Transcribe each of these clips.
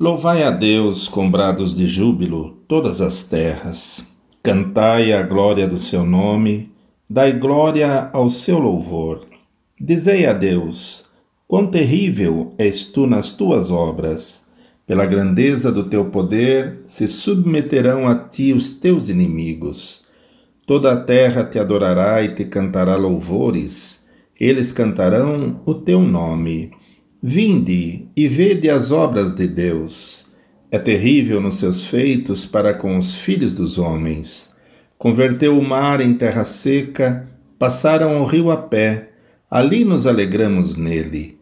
Louvai a Deus com brados de júbilo todas as terras. Cantai a glória do seu nome, dai glória ao seu louvor. Dizei a Deus: Quão terrível és tu nas tuas obras! Pela grandeza do teu poder se submeterão a ti os teus inimigos. Toda a terra te adorará e te cantará louvores. Eles cantarão o teu nome. Vinde e vede as obras de Deus. É terrível nos seus feitos para com os filhos dos homens. Converteu o mar em terra seca, passaram o rio a pé, ali nos alegramos nele.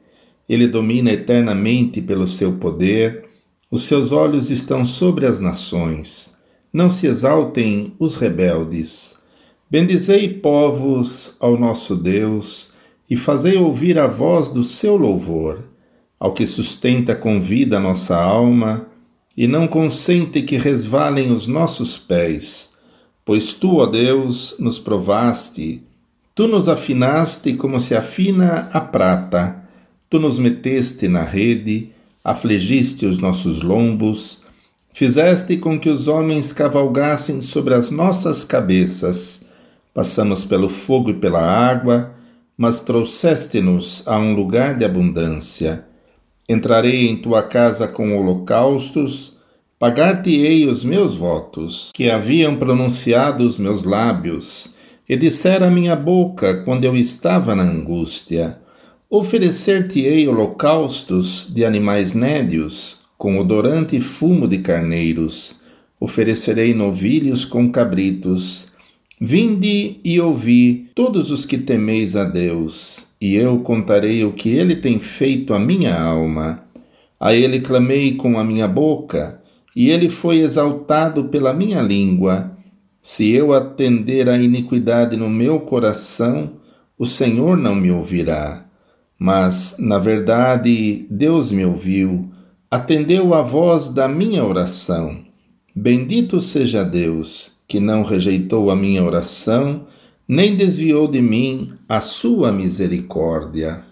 Ele domina eternamente pelo seu poder, os seus olhos estão sobre as nações. Não se exaltem os rebeldes. Bendizei povos ao nosso Deus e fazei ouvir a voz do seu louvor, ao que sustenta com vida nossa alma, e não consente que resvalem os nossos pés. Pois tu, ó Deus, nos provaste, tu nos afinaste como se afina a prata, tu nos meteste na rede, afligiste os nossos lombos, fizeste com que os homens cavalgassem sobre as nossas cabeças. Passamos pelo fogo e pela água, mas trouxeste-nos a um lugar de abundância. Entrarei em tua casa com holocaustos, pagar-te-ei os meus votos, que haviam pronunciado os meus lábios, e dissera a minha boca quando eu estava na angústia. Oferecer-te-ei holocaustos de animais nédios, com odorante fumo de carneiros. Oferecerei novilhos com cabritos Vinde e ouvi, todos os que temeis a Deus, e eu contarei o que ele tem feito à minha alma. A ele clamei com a minha boca, e ele foi exaltado pela minha língua. Se eu atender à iniquidade no meu coração, o Senhor não me ouvirá. Mas, na verdade, Deus me ouviu, atendeu à voz da minha oração. Bendito seja Deus que não rejeitou a minha oração, nem desviou de mim a sua misericórdia.